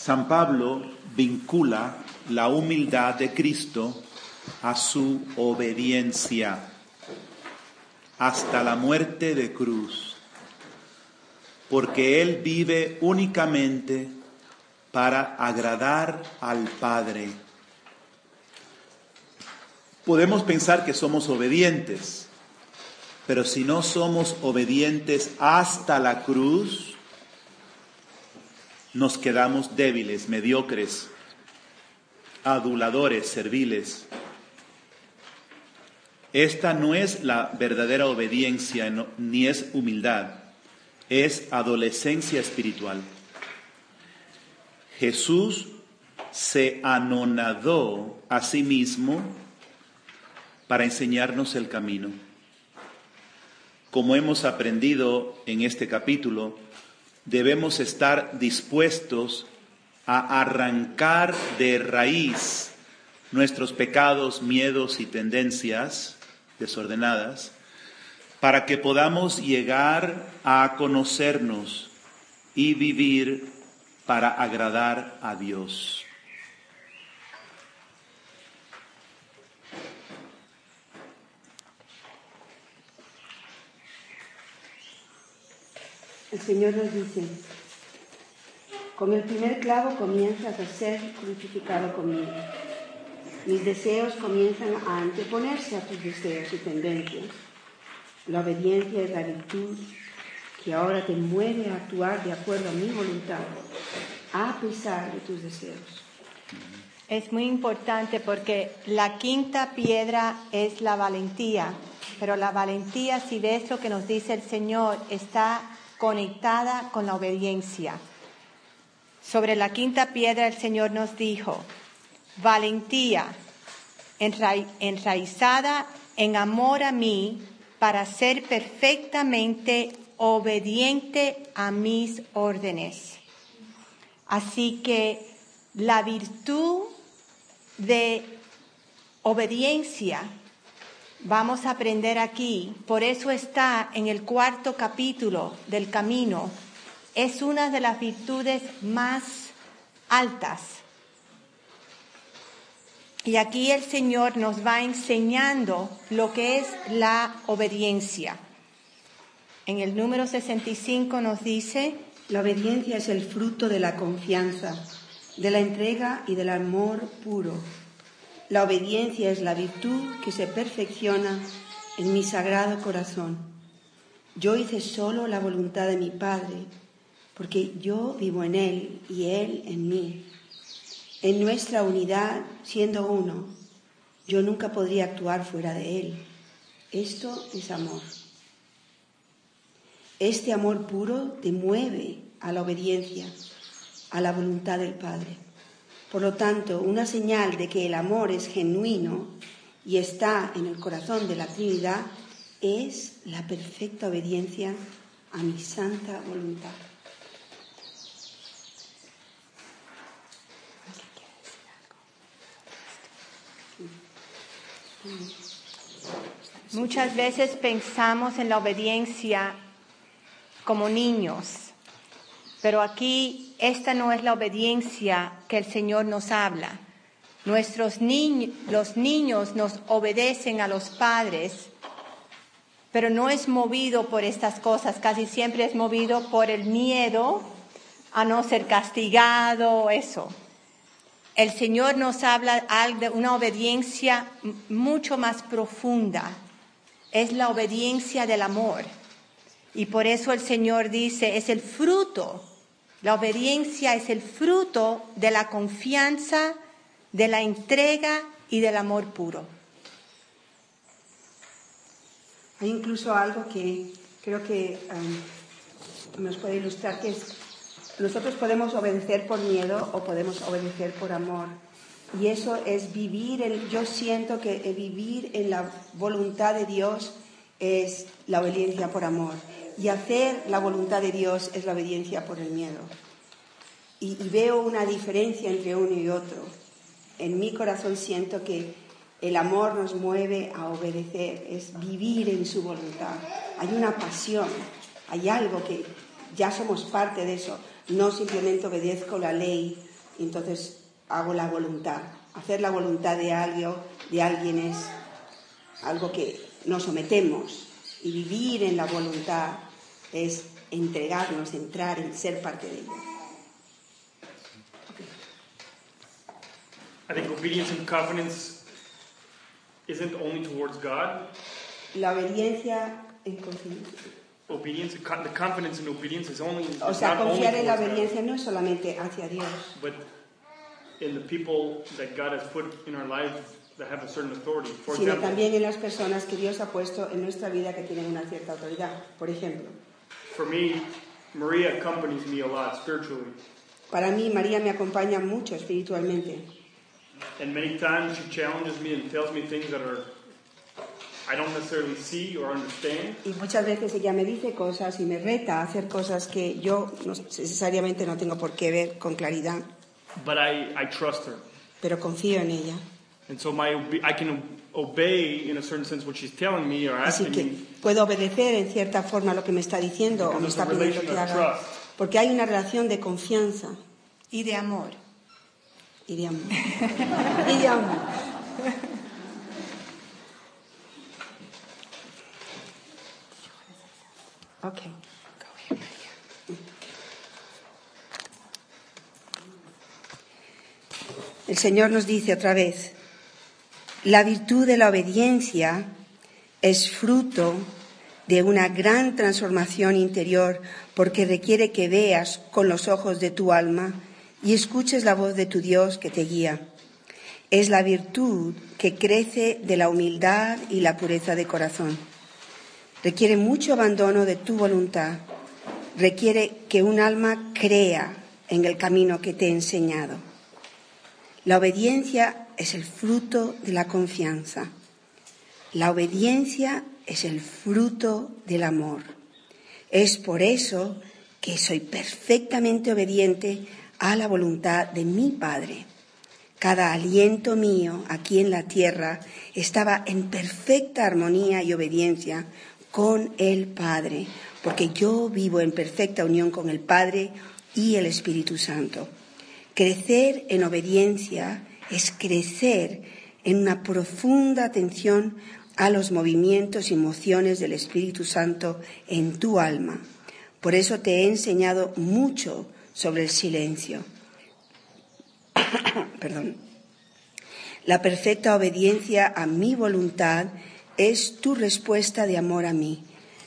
San Pablo vincula la humildad de Cristo a su obediencia hasta la muerte de cruz, porque Él vive únicamente para agradar al Padre. Podemos pensar que somos obedientes, pero si no somos obedientes hasta la cruz, nos quedamos débiles, mediocres, aduladores, serviles. Esta no es la verdadera obediencia ni es humildad, es adolescencia espiritual. Jesús se anonadó a sí mismo para enseñarnos el camino. Como hemos aprendido en este capítulo, debemos estar dispuestos a arrancar de raíz nuestros pecados, miedos y tendencias desordenadas para que podamos llegar a conocernos y vivir para agradar a Dios. El Señor nos dice, con el primer clavo comienzas a ser crucificado conmigo. Mis deseos comienzan a anteponerse a tus deseos y tendencias. La obediencia es la virtud que ahora te mueve a actuar de acuerdo a mi voluntad, a pesar de tus deseos. Es muy importante porque la quinta piedra es la valentía, pero la valentía, si ves lo que nos dice el Señor, está conectada con la obediencia. Sobre la quinta piedra el Señor nos dijo, valentía enraizada en amor a mí para ser perfectamente obediente a mis órdenes. Así que la virtud de obediencia vamos a aprender aquí, por eso está en el cuarto capítulo del camino, es una de las virtudes más altas. Y aquí el Señor nos va enseñando lo que es la obediencia. En el número 65 nos dice, la obediencia es el fruto de la confianza, de la entrega y del amor puro la obediencia es la virtud que se perfecciona en mi sagrado corazón. Yo hice solo la voluntad de mi Padre, porque yo vivo en Él y Él en mí. En nuestra unidad, siendo uno, yo nunca podría actuar fuera de Él. Esto es amor. Este amor puro te mueve a la obediencia, a la voluntad del Padre. Por lo tanto, una señal de que el amor es genuino y está en el corazón de la Trinidad es la perfecta obediencia a mi santa voluntad. Muchas veces pensamos en la obediencia como niños pero aquí esta no es la obediencia que el Señor nos habla. Nuestros niños, los niños nos obedecen a los padres, pero no es movido por estas cosas, casi siempre es movido por el miedo a no ser castigado, eso. El Señor nos habla de una obediencia mucho más profunda, es la obediencia del amor. Y por eso el Señor dice, es el fruto la obediencia es el fruto de la confianza, de la entrega y del amor puro. Hay incluso algo que creo que um, nos puede ilustrar, que es, nosotros podemos obedecer por miedo o podemos obedecer por amor. Y eso es vivir, en, yo siento que vivir en la voluntad de Dios es la obediencia por amor. Y hacer la voluntad de Dios es la obediencia por el miedo. Y, veo una diferencia entre uno y otro. En mi corazón siento que el amor nos mueve a obedecer, es vivir en su voluntad. Hay una pasión, hay algo que ya somos parte de eso. No simplemente obedezco la ley entonces hago la voluntad. Hacer la voluntad de alguien, de alguien es algo que nos sometemos y vivir en la voluntad es entregarnos, entrar en ser parte de ella. I think obedience and confidence isn't only towards God. La obediencia en confianza. Obedience, the confidence and obedience is only O sea, confiar en la towards God, obediencia no es solamente hacia Dios, but in the people that God has put in our lives that have a certain authority. For sino example, también en las personas que Dios ha puesto en nuestra vida que tienen una cierta autoridad. Por ejemplo, for me, Maria accompanies me a lot spiritually, para mí María me acompaña mucho espiritualmente and many times she challenges me and tells me things that are I don't necessarily see or understand. y muchas veces ella me dice cosas y me reta a hacer cosas que yo no necesariamente no tengo por qué ver con claridad, but I, I trust her. pero confío en ella. And so my I can obey in a certain sense what she's telling me or Así asking que me. puedo obedecer en cierta forma lo que me está diciendo o me está pidiendo que haga, porque hay una relación de confianza Y de amor. y de amor. Y de amor. Okay. El Señor nos dice otra vez, la virtud de la obediencia es fruto de una gran transformación interior porque requiere que veas con los ojos de tu alma y escuches la voz de tu Dios que te guía. Es la virtud que crece de la humildad y la pureza de corazón. Requiere mucho abandono de tu voluntad. Requiere que un alma crea en el camino que te he enseñado. La obediencia es el fruto de la confianza. La obediencia es el fruto del amor. Es por eso que soy perfectamente obediente a la voluntad de mi Padre. Cada aliento mío aquí en la tierra estaba en perfecta armonía y obediencia con el Padre, porque yo vivo en perfecta unión con el Padre y el Espíritu Santo. Crecer en obediencia es crecer en una profunda atención a los movimientos y emociones del Espíritu Santo en tu alma. Por eso te he enseñado mucho sobre el silencio. Perdón. La perfecta obediencia a mi voluntad es tu respuesta de amor a mí.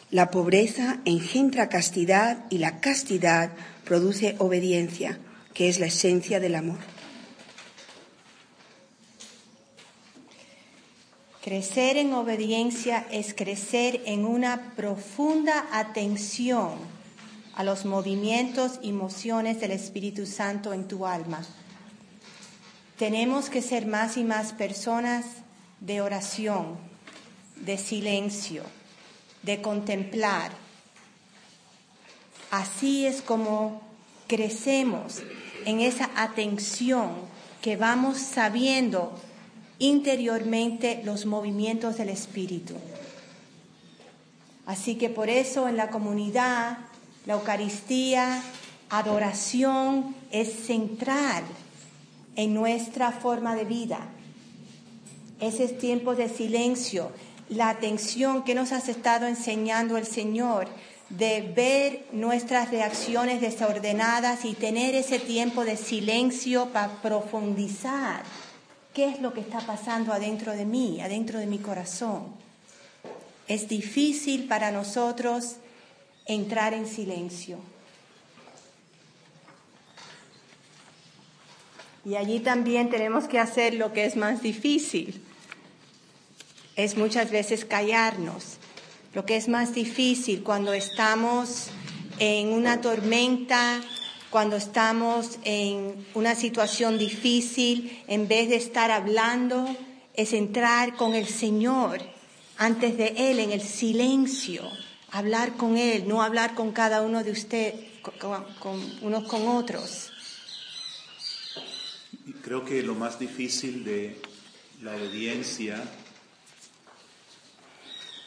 La pobreza engendra castidad y la castidad produce obediencia, que es la esencia del amor. Crecer en obediencia es crecer en una profunda atención a los movimientos y emociones del Espíritu Santo en tu alma. Tenemos que ser más y más personas de oración, de silencio, de contemplar. Así es como crecemos en esa atención que vamos sabiendo interiormente los movimientos del Espíritu. Así que por eso en la comunidad, la Eucaristía, adoración es central en nuestra forma de vida. Ese es tiempo de silencio, la atención que nos ha estado enseñando el Señor de ver nuestras reacciones desordenadas y tener ese tiempo de silencio para profundizar qué es lo que está pasando adentro de mí, adentro de mi corazón. Es difícil para nosotros entrar en silencio. Y allí también tenemos que hacer lo que es más difícil. Es muchas veces callarnos. Lo que es más difícil cuando estamos en una tormenta, cuando estamos en una situación difícil, en vez de estar hablando, es entrar con el Señor antes de Él en el silencio, hablar con Él, no hablar con cada uno de ustedes, con, unos con otros. Creo que lo más difícil de la obediencia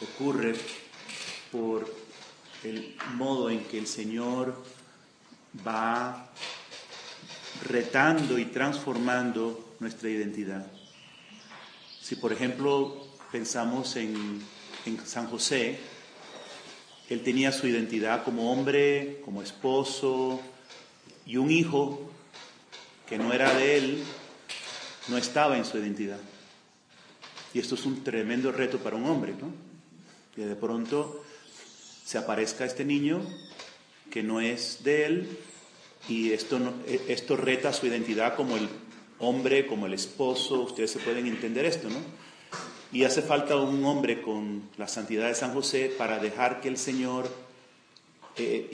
ocurre por el modo en que el Señor va retando y transformando nuestra identidad. Si por ejemplo pensamos en, en San José, él tenía su identidad como hombre, como esposo y un hijo que no era de él, no estaba en su identidad. Y esto es un tremendo reto para un hombre, ¿no? Que de pronto se aparezca este niño que no es de él y esto, e, esto reta su identidad como el hombre, como el esposo, ustedes se pueden entender esto, ¿no? Y hace falta un hombre con la santidad de San José para dejar que el Señor eh,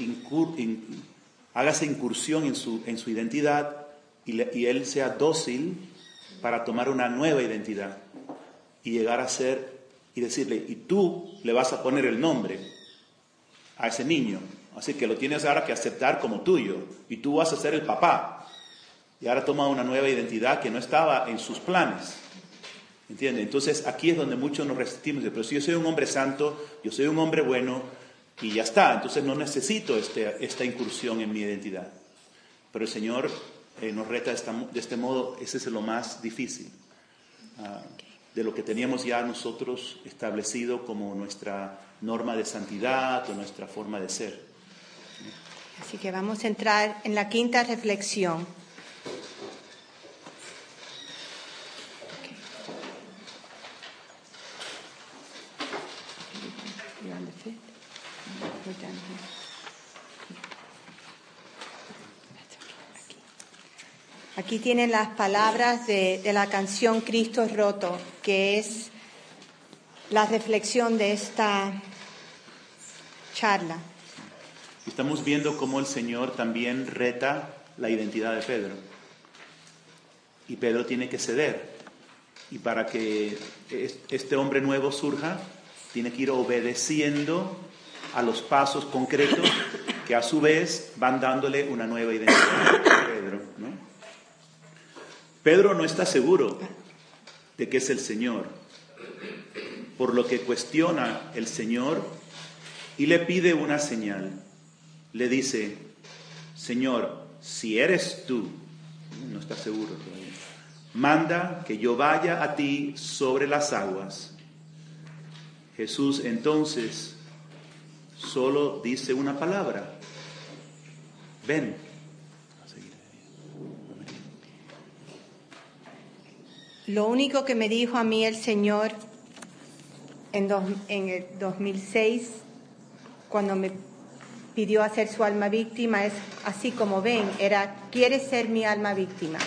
haga esa incursión en su, en su identidad y él sea dócil para tomar una nueva identidad y llegar a ser y decirle, y tú le vas a poner el nombre a ese niño, así que lo tienes ahora que aceptar como tuyo y tú vas a ser el papá. Y ahora toma una nueva identidad que no estaba en sus planes. ¿Entiende? Entonces aquí es donde muchos nos resistimos. Pero si yo soy un hombre santo, yo soy un hombre bueno y ya está. Entonces no necesito este, esta incursión en mi identidad. Pero el Señor eh, nos reta de este modo. Ese es lo más difícil. Ah, de lo que teníamos ya nosotros establecido como nuestra norma de santidad o nuestra forma de ser. Así que vamos a entrar en la quinta reflexión. Aquí tienen las palabras de, la canción Cristo roto, que es la reflexión de esta charla. Estamos viendo cómo el Señor también reta la identidad de Pedro. Y Pedro tiene que ceder. Y para que este hombre nuevo surja, tiene que ir obedeciendo a los pasos concretos que a su vez van dándole una nueva identidad a Pedro. Pedro no está seguro de que es el Señor, por lo que cuestiona el Señor y le pide una señal. Le dice, Señor, si eres tú, no está seguro todavía, manda que yo vaya a ti sobre las aguas. Jesús entonces solo dice una palabra, ven. Lo único que me dijo a mí el Señor en, en el 2006, cuando me pidió hacer su alma víctima, es así como ven, era, ¿quieres ser mi alma víctima?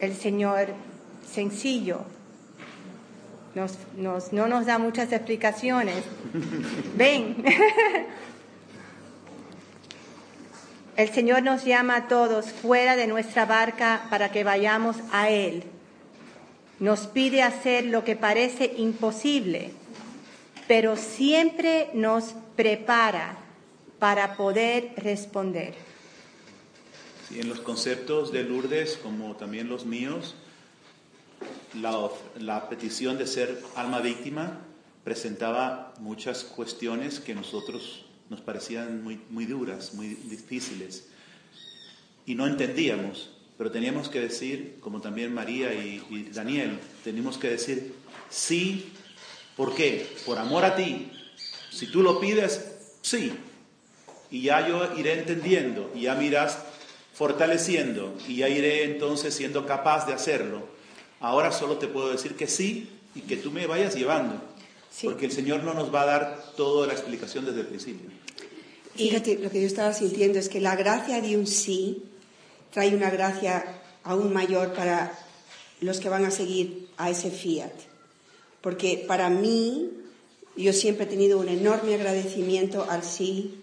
El Señor sencillo, nos, no nos da muchas explicaciones. ven. El Señor nos llama a todos fuera de nuestra barca para que vayamos a Él. Nos pide hacer lo que parece imposible, pero siempre nos prepara para poder responder. en los conceptos de Lourdes, como también los míos, la, petición de ser alma víctima presentaba muchas cuestiones que nosotros nos parecían muy, muy duras, muy difíciles. Y no entendíamos, pero teníamos que decir, como también María y, Daniel, teníamos que decir, sí, ¿por qué? Por amor a ti. Si tú lo pides, sí. Y ya yo iré entendiendo, y ya miras fortaleciendo, y ya iré entonces siendo capaz de hacerlo. Ahora solo te puedo decir que sí y que tú me vayas llevando. Porque el Señor no nos va a dar toda la explicación desde el principio. Fíjate, lo que yo estaba sintiendo es que la gracia de un sí trae una gracia aún mayor para los que van a seguir a ese fiat. Porque para mí, yo siempre he tenido un enorme agradecimiento al sí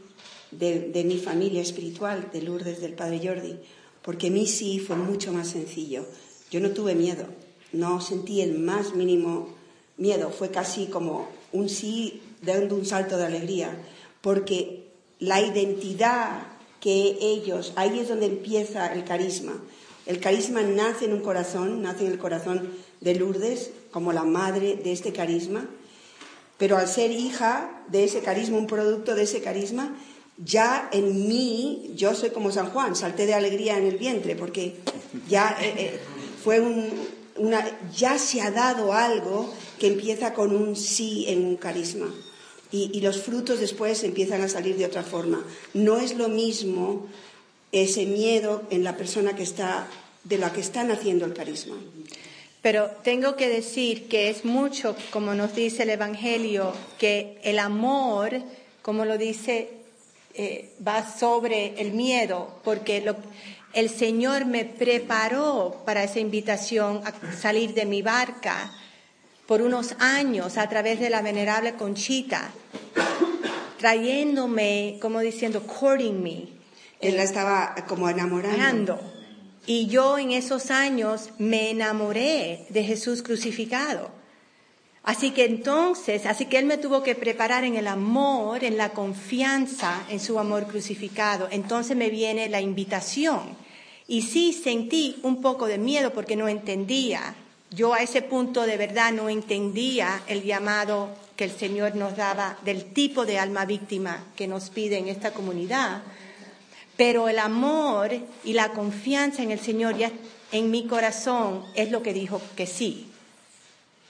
de, mi familia espiritual, de Lourdes, del Padre Jordi, porque mi sí fue mucho más sencillo. Yo no tuve miedo, no sentí el más mínimo miedo, fue casi como un sí dando un salto de alegría, porque la identidad que ellos, ahí es donde empieza el carisma. El carisma nace en un corazón, nace en el corazón de Lourdes como la madre de este carisma, pero al ser hija de ese carisma, un producto de ese carisma, ya en mí, yo soy como San Juan, salté de alegría en el vientre, porque ya eh, eh, fue un, una, ya se ha dado algo que empieza con un sí en un carisma. Y, y los frutos después empiezan a salir de otra forma. No es lo mismo ese miedo en la persona que está, de la que está naciendo el carisma. Pero tengo que decir que es mucho, como nos dice el Evangelio, que el amor, como lo dice, eh, va sobre el miedo, porque lo- el Señor me preparó para esa invitación a salir de mi barca por unos años a través de la venerable Conchita, trayéndome, como diciendo, courting me, Él la estaba como enamorando. Y yo en esos años me enamoré de Jesús crucificado. Así que entonces, así que Él me tuvo que preparar en el amor, en la confianza en su amor crucificado. Entonces me viene la invitación. Y sí sentí un poco de miedo porque no entendía. Yo a ese punto de verdad no entendía el llamado que el Señor nos daba del tipo de alma víctima que nos pide en esta comunidad. Pero el amor y la confianza en el Señor ya en mi corazón es lo que dijo que sí.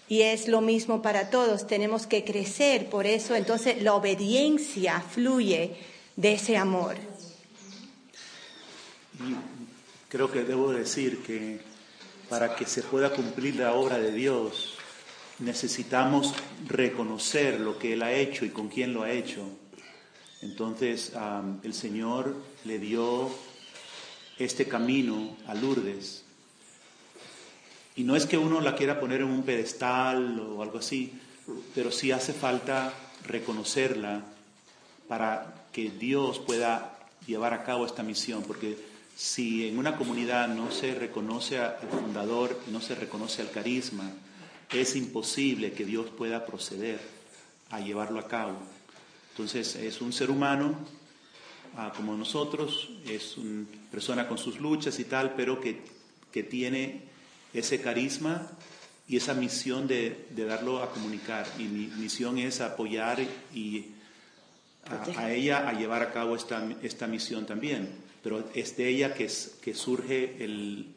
Y es lo mismo para todos, tenemos que crecer, por eso entonces la obediencia fluye de ese amor. Y creo que debo decir que para que se pueda cumplir la obra de Dios, necesitamos reconocer lo que Él ha hecho y con quién lo ha hecho. Entonces, el Señor le dio este camino a Lourdes. Y no es que uno la quiera poner en un pedestal o algo así, pero sí hace falta reconocerla para que Dios pueda llevar a cabo esta misión, porque si en una comunidad no se reconoce al fundador, no se reconoce al carisma, es imposible que Dios pueda proceder a llevarlo a cabo. Entonces es un ser humano ah, como nosotros, es una persona con sus luchas y tal, pero que, que tiene ese carisma y esa misión de, de darlo a comunicar. Y mi misión es apoyar y a, a ella a llevar a cabo esta, esta misión también. Pero es de ella que, es- que surge el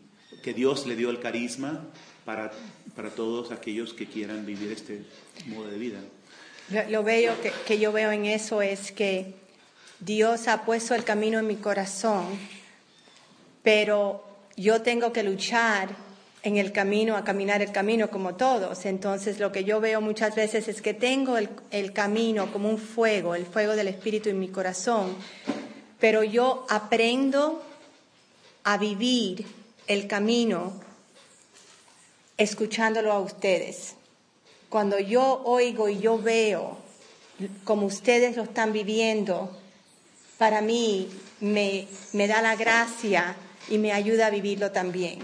que Dios le dio el carisma para, para todos aquellos que quieran vivir este modo de vida. Lo, lo bello que, que yo veo en eso es que Dios ha puesto el camino en mi corazón, pero yo tengo que luchar en el camino, a caminar el camino como todos. Entonces lo que yo veo muchas veces es que tengo el, el camino como un fuego, el fuego del Espíritu en mi corazón, pero yo aprendo a vivir el camino escuchándolo a ustedes. Cuando yo oigo y yo veo como ustedes lo están viviendo, para mí me, da la gracia y me ayuda a vivirlo también.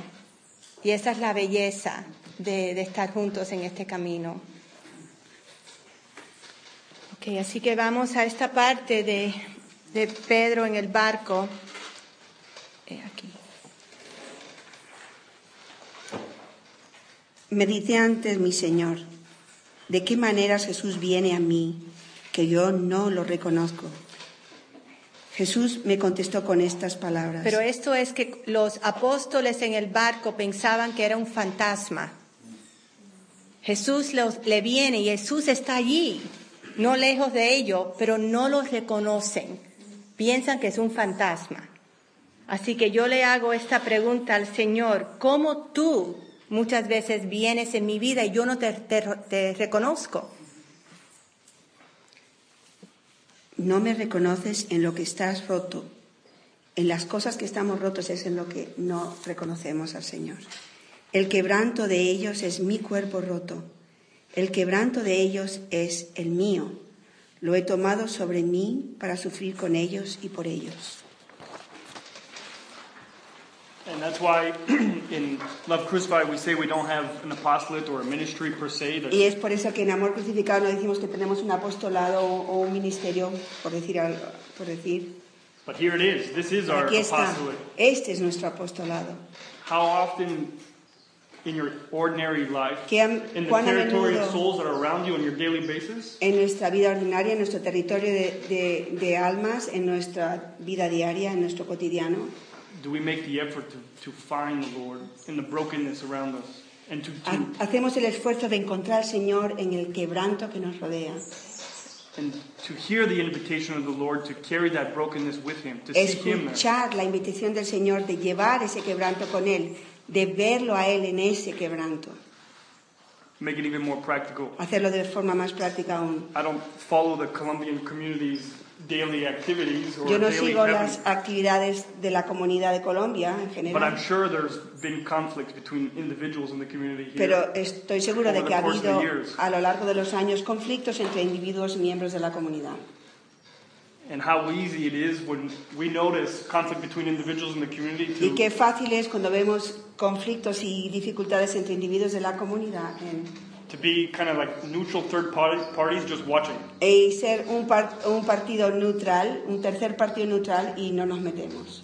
Y esa es la belleza de, estar juntos en este camino. Ok, así que vamos a esta parte de, de Pedro en el barco. Eh, aquí. Me dice antes mi Señor, ¿de qué maneras Jesús viene a mí que yo no lo reconozco? Jesús me contestó con estas palabras. Pero esto es que los apóstoles en el barco pensaban que era un fantasma. Jesús le viene y Jesús está allí, no lejos de ellos, pero no los reconocen. Piensan que es un fantasma. Así que yo le hago esta pregunta al Señor, ¿cómo tú muchas veces vienes en mi vida y yo no te, reconozco? No me reconoces en lo que estás roto. En las cosas que estamos rotos es en lo que no reconocemos al Señor. El quebranto de ellos es mi cuerpo roto. El quebranto de ellos es el mío. Lo he tomado sobre mí para sufrir con ellos y por ellos. And that's why in Love Crucified we say we don't have an apostolate or a ministry per se. Y es por eso que en Amor Crucificado no decimos que tenemos un apostolado o un ministerio, por decir, algo- por decir. But here it is. This is our Aquí está. apostolate. Este es nuestro apostolado. How often in your ordinary life, in the territory of souls that are around you on your daily basis? en nuestra vida ordinaria, en nuestro territorio de, de- de almas, en nuestra vida diaria, en nuestro cotidiano? Do we make the effort to, to find the Lord in the brokenness around us and to, to, Hacemos el esfuerzo de encontrar al Señor en el quebranto que nos rodea, and to hear the invitation of the Lord to carry that brokenness with Him, to seek Him there? escuchar la invitación del Señor de llevar ese quebranto con Él, de verlo a Él en ese quebranto, Make it even more practical. hacerlo de forma más práctica aún. I don't follow the Colombian community's daily activities or Yo no daily sigo las actividades de la comunidad de Colombia en but I'm general, sure there's been conflicts between individuals in the community here. pero estoy segura de over que ha the course of the habido years. a lo largo de los años conflictos entre individuos y miembros de la comunidad. and how easy it is when we notice conflict between individuals in the community Y to, qué fácil es cuando vemos conflictos y dificultades entre individuos de la comunidad en- to be kind of like neutral third parties just watching. y ser un, par- un partido neutral, un tercer partido neutral y no nos metemos.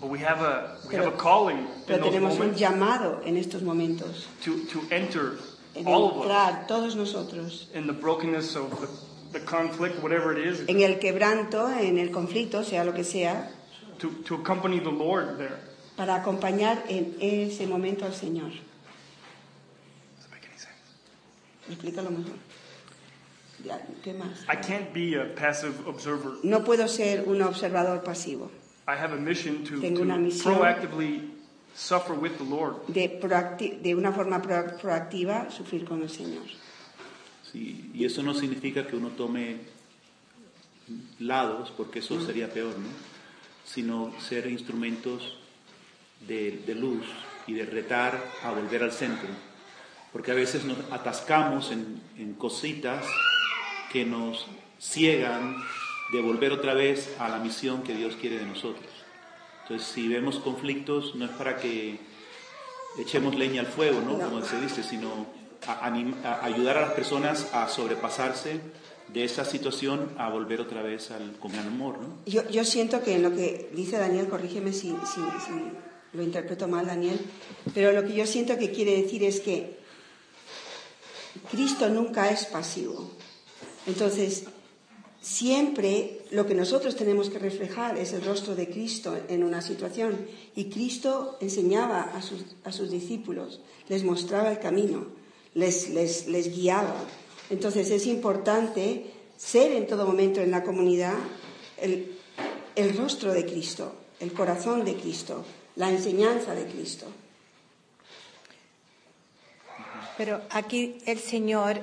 But we have a we Pero- have a calling in Pero those tenemos un llamado en estos momentos, to, to enter en all of us entrar todos nosotros in the brokenness of the, the conflict, whatever it is, en el quebranto, en el conflicto, sea lo que sea, to, to accompany the Lord there. para acompañar en ese momento al Señor. Does that make any sense? Explícalo mejor. ¿Qué más? I can't be a passive observer. No puedo ser un observador pasivo. I have a mission to, Tengo una to misión. proactively suffer with the Lord. De, proacti- de una forma pro- proactiva sufrir con el Señor. Sí, y eso no significa que uno tome lados, porque eso sería peor, ¿no? Sino ser instrumentos de, de luz y de retar a volver al centro. Porque a veces nos atascamos en, en cositas que nos ciegan de volver otra vez a la misión que Dios quiere de nosotros. Entonces, si vemos conflictos, no es para que echemos leña al fuego, ¿no? Como se dice, sino a, a ayudar a las personas a sobrepasarse de esa situación a volver otra vez al, con amor, ¿no? Yo, yo siento que en lo que dice Daniel, corrígeme si, si, si lo interpreto mal, Daniel, pero lo que yo siento que quiere decir es que Cristo nunca es pasivo. Entonces, siempre lo que nosotros tenemos que reflejar es el rostro de Cristo en una situación. Y Cristo enseñaba a sus, a sus discípulos, les mostraba el camino, les, les, les guiaba. Entonces es importante ser en todo momento en la comunidad el, el rostro de Cristo, el corazón de Cristo, la enseñanza de Cristo. Pero aquí el Señor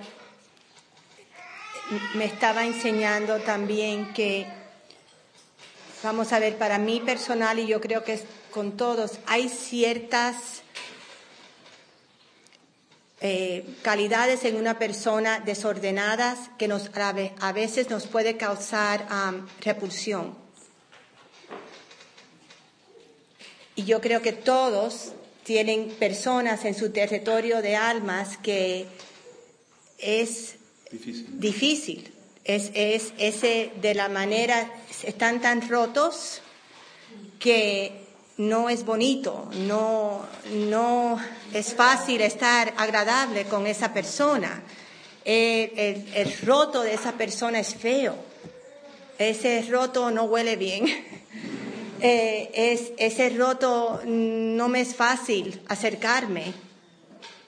me estaba enseñando también que, vamos a ver, para mí personal y yo creo que es con todos, hay ciertas eh, calidades en una persona desordenadas que nos, a ve- a veces nos puede causar repulsión. Y yo creo que todos tienen personas en su territorio de almas que es Difícil. difícil. Es, es ese de la manera, están tan rotos que no es bonito, no, no es fácil estar agradable con esa persona. El, el- el roto de esa persona es feo. Ese roto no huele bien. Eh, es, ese roto no me es fácil acercarme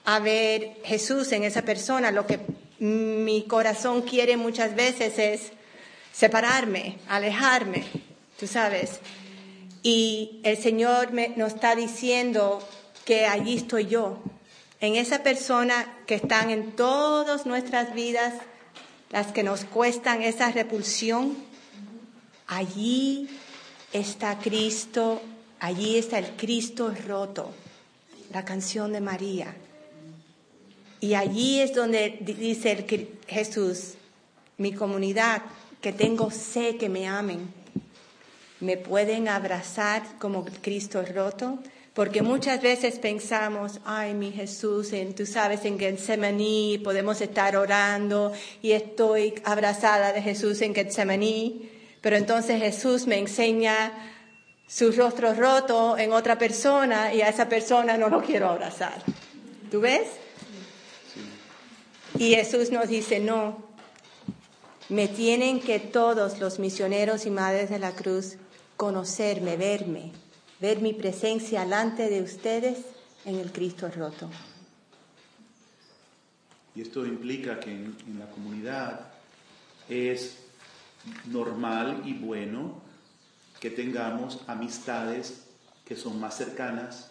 a ver Jesús en esa persona. Lo que mi corazón quiere muchas veces es separarme, alejarme, tú sabes. Y el Señor me, nos está diciendo que allí estoy yo, en esa persona que están en todas nuestras vidas, las que nos cuestan esa repulsión, allí está Cristo, allí está el Cristo roto, la canción de María. Y allí es donde di- dice el Jesús, mi comunidad, que tengo sé que me amen, me pueden abrazar como Cristo roto, porque muchas veces pensamos, ay, mi Jesús, en, tú sabes, en Getsemaní podemos estar orando y estoy abrazada de Jesús en Getsemaní, pero entonces Jesús me enseña su rostro roto en otra persona y a esa persona no lo quiero abrazar. ¿Tú ves? Y Jesús nos dice, no, me tienen que todos los misioneros y madres de la cruz conocerme, verme, ver mi presencia delante de ustedes en el Cristo roto. Y esto implica que en, en la comunidad es normal y bueno que tengamos amistades que son más cercanas,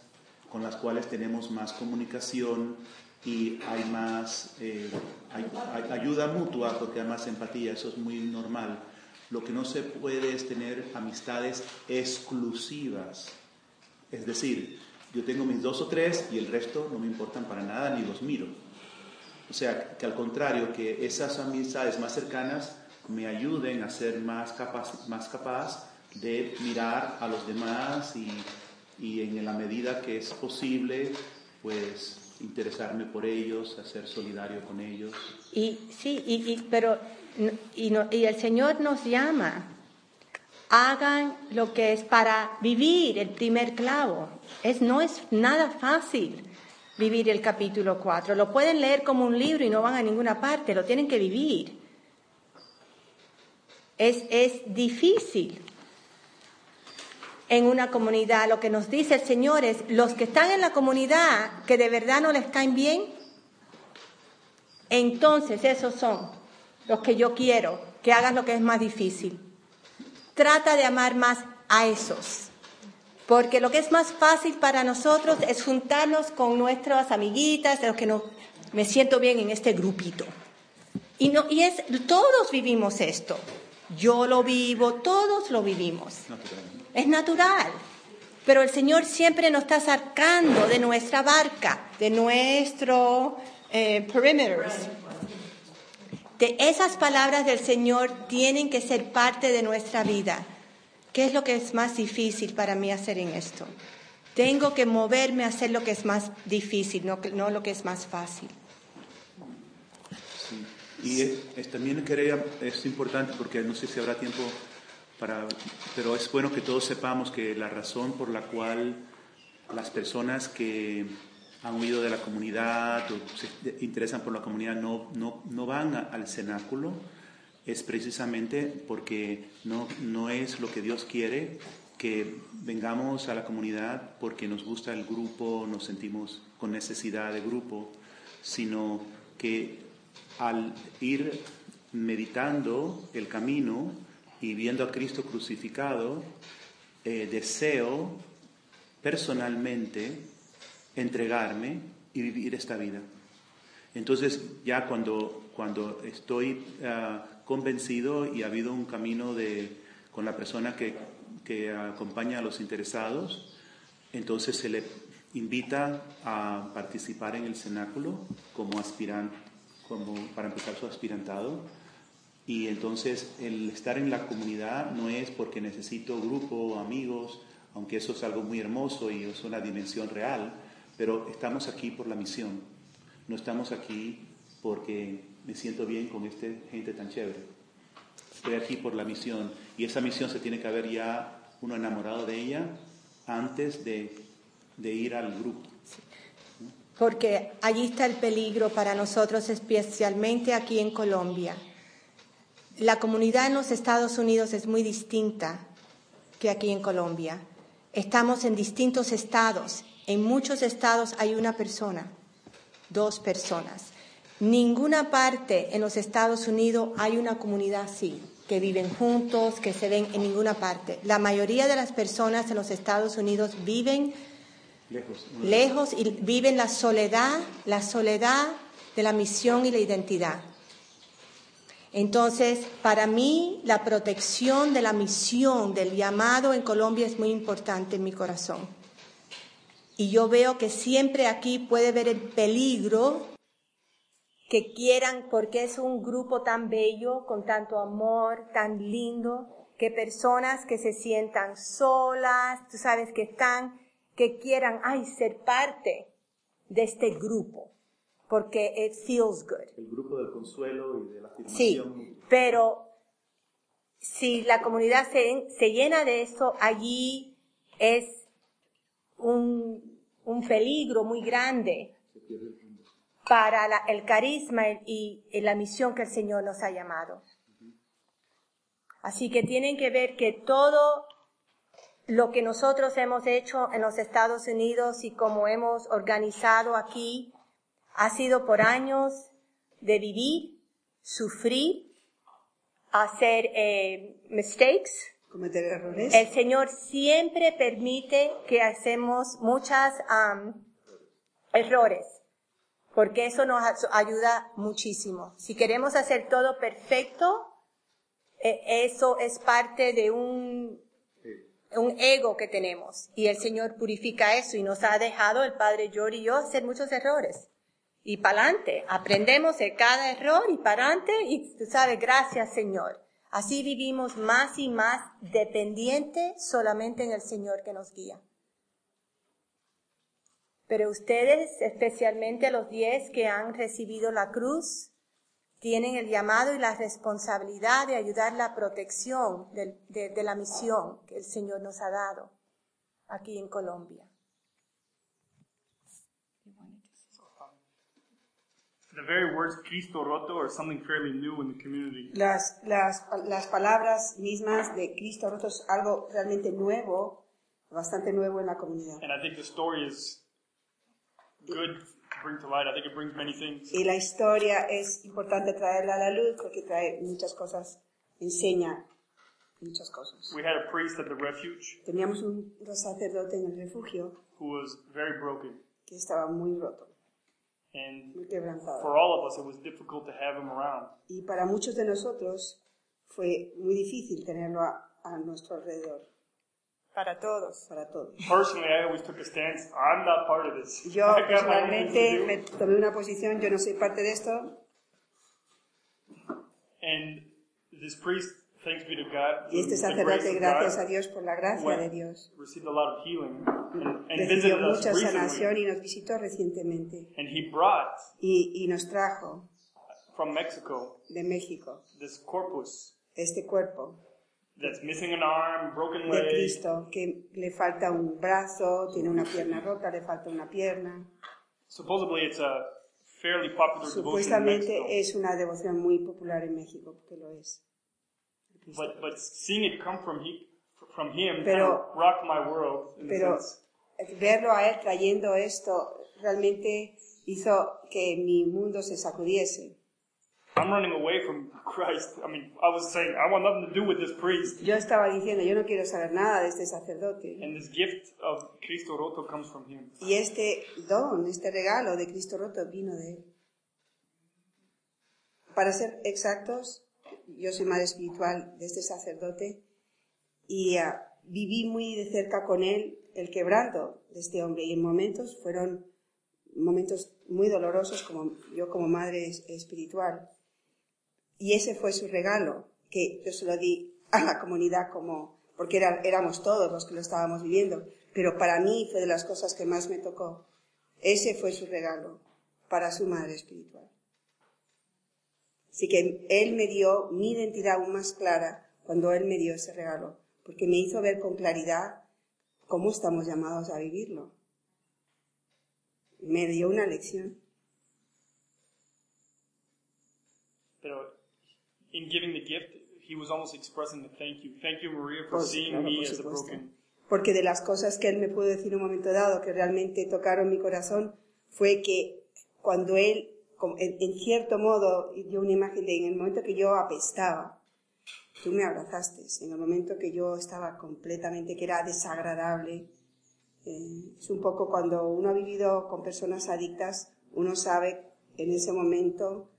con las cuales tenemos más comunicación y hay más eh, ayuda mutua porque hay más empatía, eso es muy normal. Lo que no se puede es tener amistades exclusivas. Es decir, yo tengo mis dos o tres y el resto no me importan para nada ni los miro. O sea, que al contrario, que esas amistades más cercanas me ayuden a ser más capaz, más capaz de mirar a los demás y, y en la medida que es posible, pues interesarme por ellos, hacer solidario con ellos. Y sí, y, y- pero y, no- y el Señor nos llama. Hagan lo que es para vivir el primer clavo. Es, no es nada fácil vivir el capítulo 4. Lo pueden leer como un libro y no van a ninguna parte, lo tienen que vivir. Es, difícil en una comunidad. Lo que nos dice el Señor es, los que están en la comunidad que de verdad no les caen bien, entonces esos son los que yo quiero que hagan lo que es más difícil. Trata de amar más a esos. Porque lo que es más fácil para nosotros es juntarnos con nuestras amiguitas, de los que no, me siento bien en este grupito. Y, no, y es, todos vivimos esto. Yo lo vivo, todos lo vivimos. Es natural. Pero el Señor siempre nos está sacando de nuestra barca, de nuestro eh, perimeters. De esas palabras del Señor tienen que ser parte de nuestra vida. ¿Qué es lo que es más difícil para mí hacer en esto? Tengo que moverme a hacer lo que es más difícil, no lo que es más fácil. Y es, es- también quería, es importante porque no sé si habrá tiempo para, pero es bueno que todos sepamos que la razón por la cual las personas que han huido de la comunidad o se interesan por la comunidad no, no, no van a- al cenáculo es precisamente porque no, no es lo que Dios quiere que vengamos a la comunidad porque nos gusta el grupo, nos sentimos con necesidad de grupo, sino que al ir meditando el camino y viendo a Cristo crucificado, eh, deseo personalmente entregarme y vivir esta vida. Entonces ya cuando, cuando estoy ah, convencido y ha habido un camino de, con la persona que, que acompaña a los interesados, entonces se le invita a participar en el cenáculo como aspirante, como para empezar su aspirantado. Y entonces el estar en la comunidad no es porque necesito grupo amigos, aunque eso es algo muy hermoso y es una dimensión real, pero estamos aquí por la misión. No estamos aquí porque me siento bien con esta gente tan chévere. Estoy aquí por la misión y esa misión se tiene que haber ya uno enamorado de ella antes de, de ir al grupo. Porque allí está el peligro para nosotros, especialmente aquí en Colombia. La comunidad en los Estados Unidos es muy distinta que aquí en Colombia. Estamos en distintos estados. En muchos estados hay una persona, dos personas. Ninguna parte en los Estados Unidos hay una comunidad así, que viven juntos, que se ven en ninguna parte. La mayoría de las personas en los Estados Unidos viven Lejos. lejos y viven la soledad, la soledad de la misión y la identidad. Entonces, para mí, la protección de la misión, del llamado en Colombia es muy importante en mi corazón. Y yo veo que siempre aquí puede ver el peligro que quieran, porque es un grupo tan bello, con tanto amor, tan lindo, que personas que se sientan solas, tú sabes que están, que quieran, ay, ser parte de este grupo, porque it feels good. El grupo del consuelo y de la Sí, afirmación. pero si la comunidad se, se llena de eso, allí es un, un peligro muy grande para la- el carisma y, y la misión que el Señor nos ha llamado. Así que tienen que ver que todo lo que nosotros hemos hecho en los Estados Unidos y como hemos organizado aquí ha sido por años de vivir, sufrir, hacer eh, mistakes. Cometer errores. El Señor siempre permite que hacemos muchas am, errores, porque eso nos ayuda muchísimo. Si queremos hacer todo perfecto, eh, eso es parte de un, un ego que tenemos. Y el Señor purifica eso y nos ha dejado, el Padre George y yo, hacer muchos errores. Y para adelante, aprendemos de cada error y para adelante, y tú sabes, gracias Señor. Así vivimos más y más dependientes solamente en el Señor que nos guía. Pero ustedes, especialmente los diez que han recibido la cruz, tienen el llamado y la responsabilidad de ayudar la protección de, de la misión que el Señor nos ha dado aquí en Colombia. The very words Cristo roto are something fairly new in the community. Las, las, las palabras mismas de Cristo roto es algo realmente nuevo, bastante nuevo en la comunidad. And I think the story is good to bring to light. I think it brings many things. Y la historia es importante traerla a la luz porque trae muchas cosas, enseña muchas cosas. We had a priest at the refuge Teníamos un sacerdote en el refugio who was very broken. que estaba muy roto, And muy quebrantado. for all of us, it was difficult to have him around. Y para muchos de nosotros fue muy difícil tenerlo a, a nuestro alrededor, Para todos. para todos. Personally, I always took a stance. I'm not part of this. Yo personalmente me tomé una posición, yo no soy parte de esto, And this priest, thanks be to God, y este sacerdote, gracias God, a Dios por la gracia went- de Dios, received a lot of healing and, recibió mucha sanación recently. y nos visitó recientemente. And he brought Y, y nos trajo from Mexico de México this corpus este cuerpo that's missing an arm, broken de leg, Cristo, que le falta un brazo, tiene una pierna rota, le falta una pierna. Supposedly, it's a fairly popular devotion in Supuestamente Mexico. es una devoción muy popular en México, porque lo es. But but seeing it come from he from him kind Pero- of rocked my world in the Pero sense. verlo a él trayendo esto realmente hizo que mi mundo se sacudiese. I'm running away from Christ. I mean, I was saying I want nothing to do with this priest. Yo estaba diciendo, yo no quiero saber nada de este sacerdote. And this gift of Cristo Roto comes from him. Y este don, este regalo de Cristo roto vino de él. Para ser exactos, yo soy madre espiritual de este sacerdote y ah, viví muy de cerca con él el quebranto de este hombre y en momentos fueron momentos muy dolorosos como yo como madre es- espiritual. Y ese fue su regalo, que yo se lo di a la comunidad como, porque éramos todos los que lo estábamos viviendo, pero para mí fue de las cosas que más me tocó. Ese fue su regalo para su madre espiritual. Así que él me dio mi identidad aún más clara cuando él me dio ese regalo, porque me hizo ver con claridad cómo estamos llamados a vivirlo. Me dio una lección. Pero in giving the gift, he was almost expressing a thank you. Thank you, Maria, for Por- seeing claro, me as a broken. Porque de las cosas que él me pudo decir en un momento dado que realmente tocaron mi corazón fue que cuando él, en cierto modo, dio una imagen de en el momento que yo apestaba, tú me abrazaste, en el momento que yo estaba completamente, que era desagradable. Eh, es un poco cuando uno ha vivido con personas adictas, uno sabe en ese momento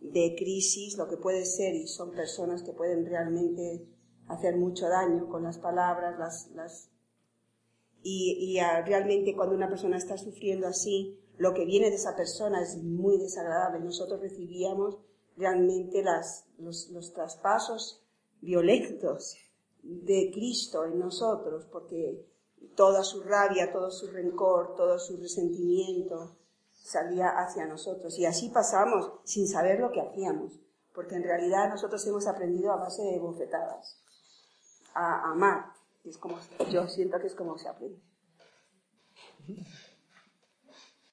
de crisis lo que puede ser y son personas que pueden realmente hacer mucho daño con las palabras, las, las y, y, realmente cuando una persona está sufriendo así, lo que viene de esa persona es muy desagradable. Nosotros recibíamos realmente las, los, los traspasos violentos de Cristo en nosotros, porque toda su rabia, todo su rencor, todo su resentimiento salía hacia nosotros. Y así pasamos sin saber lo que hacíamos, porque en realidad nosotros hemos aprendido a base de bofetadas a amar. Y es como, yo siento que es como se aprende.